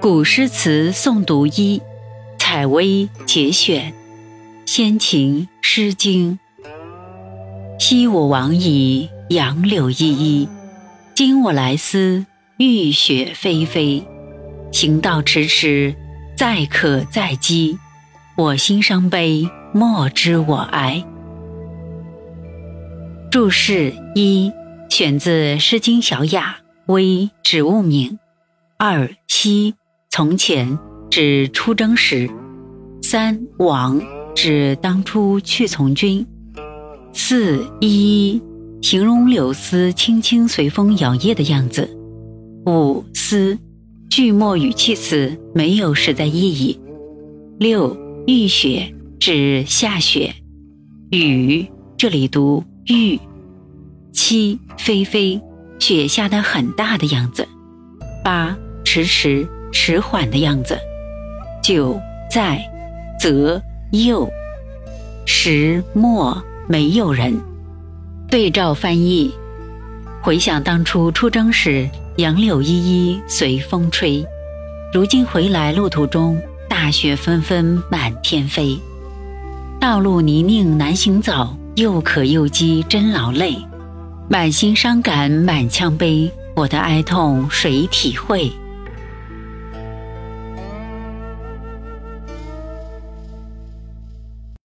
古诗词诵读一，采薇节选，先秦《诗经》。昔我往矣，杨柳依依；今我来思，雨雪霏霏。行道迟迟，载渴载饥。我心伤悲，莫知我哀。注释一，选自《诗经·小雅》。微植物名。二昔从前指出征时。三往指当初去从军。四一形容柳丝轻轻随风摇曳的样子。五思句末语气词没有实在意义。六浴雪指下雪。雨这里读玉。七霏霏。雪下的很大的样子，八迟迟迟缓的样子，九在，则右，十末没有人。对照翻译，回想当初出征时，杨柳依依随风吹；如今回来路途中，大雪纷纷满天飞。道路泥泞难行走，又渴又饥真劳累。满心伤感，满腔悲，我的哀痛谁体会？